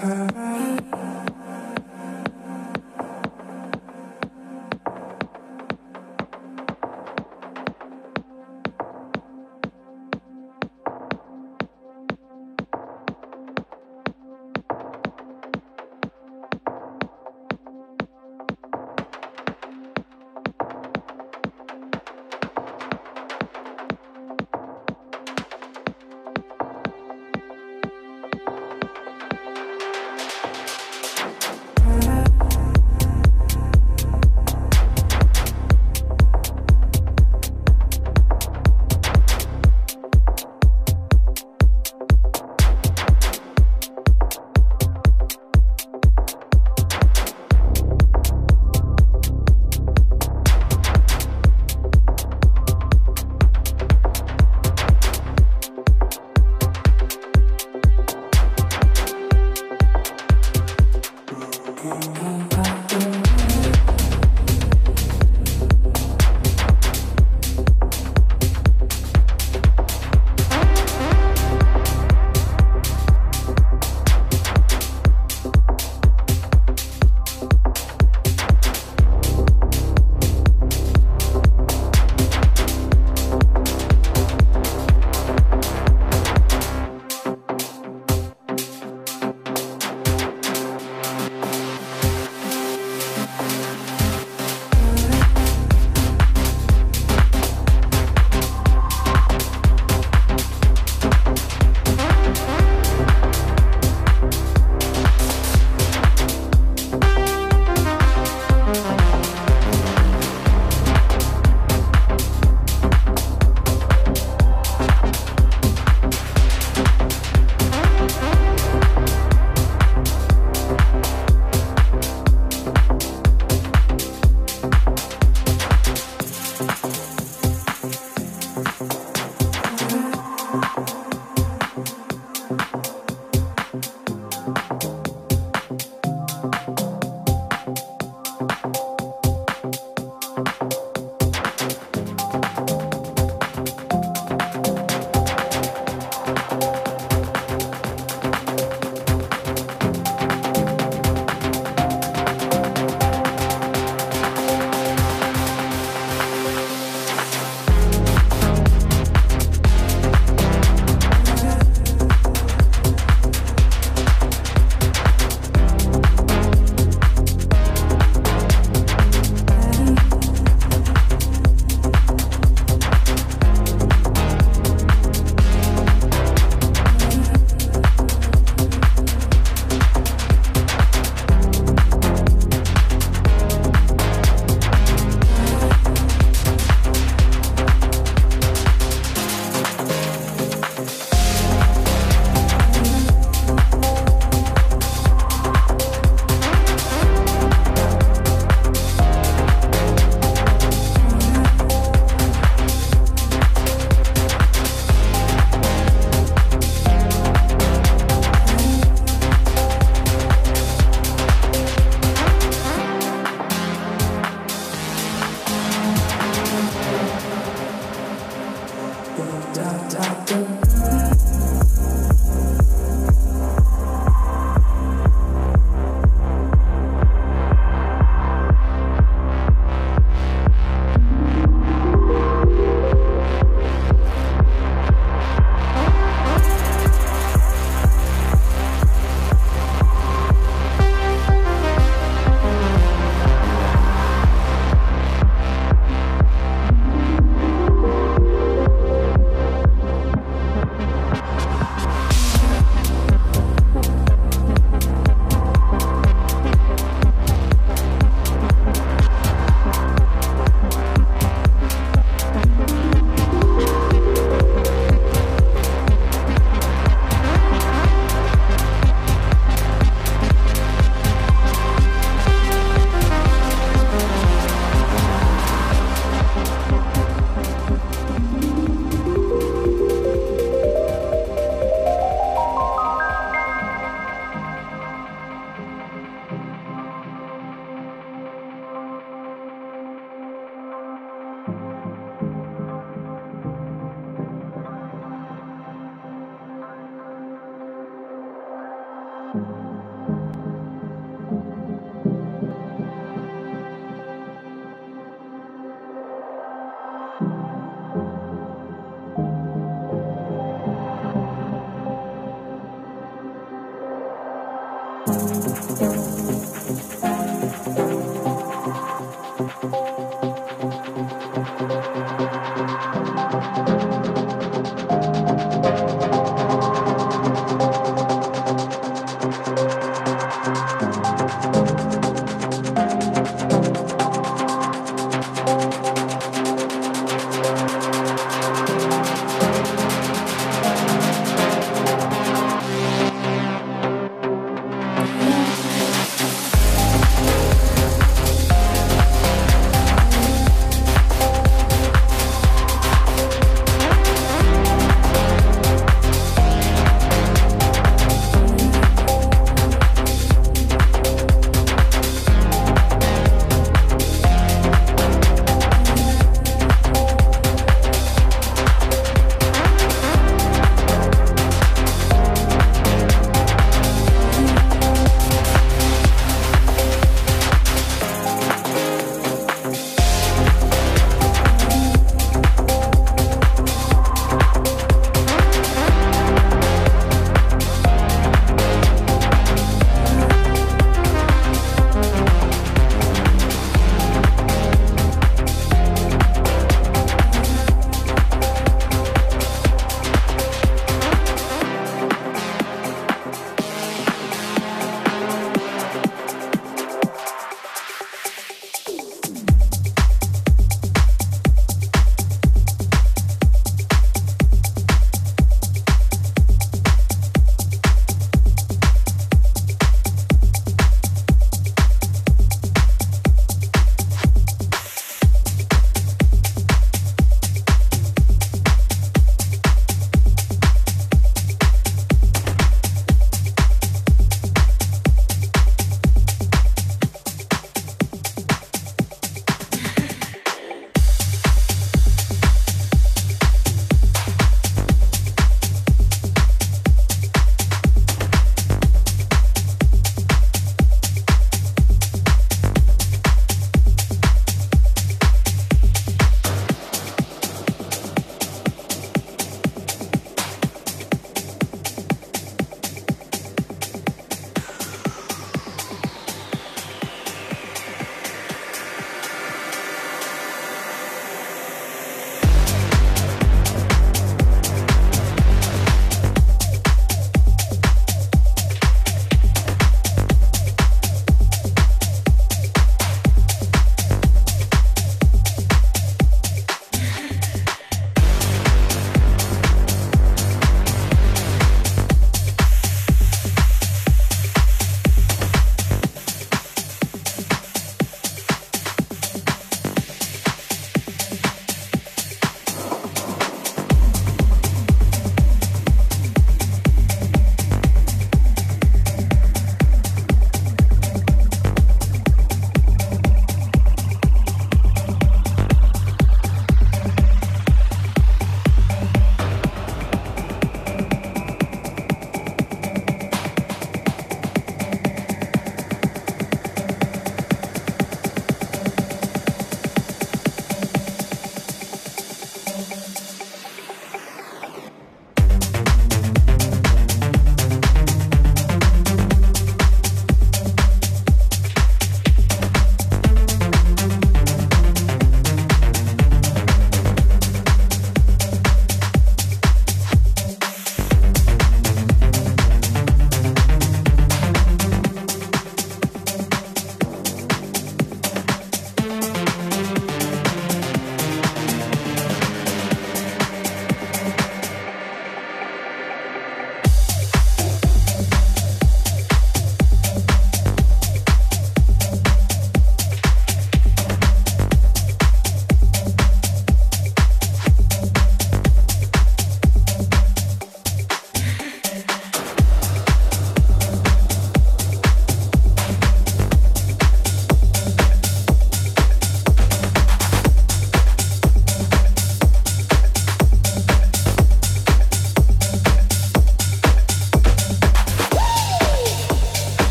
time. Thank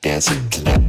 dancing tonight.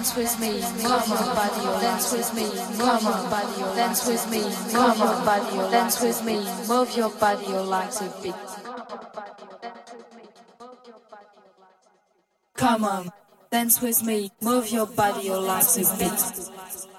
Dance with me, move your body, dance with me, move your body, dance with me, move your body, dance with me, move your body like a beat. Come on, dance with me, move your body You like a beat.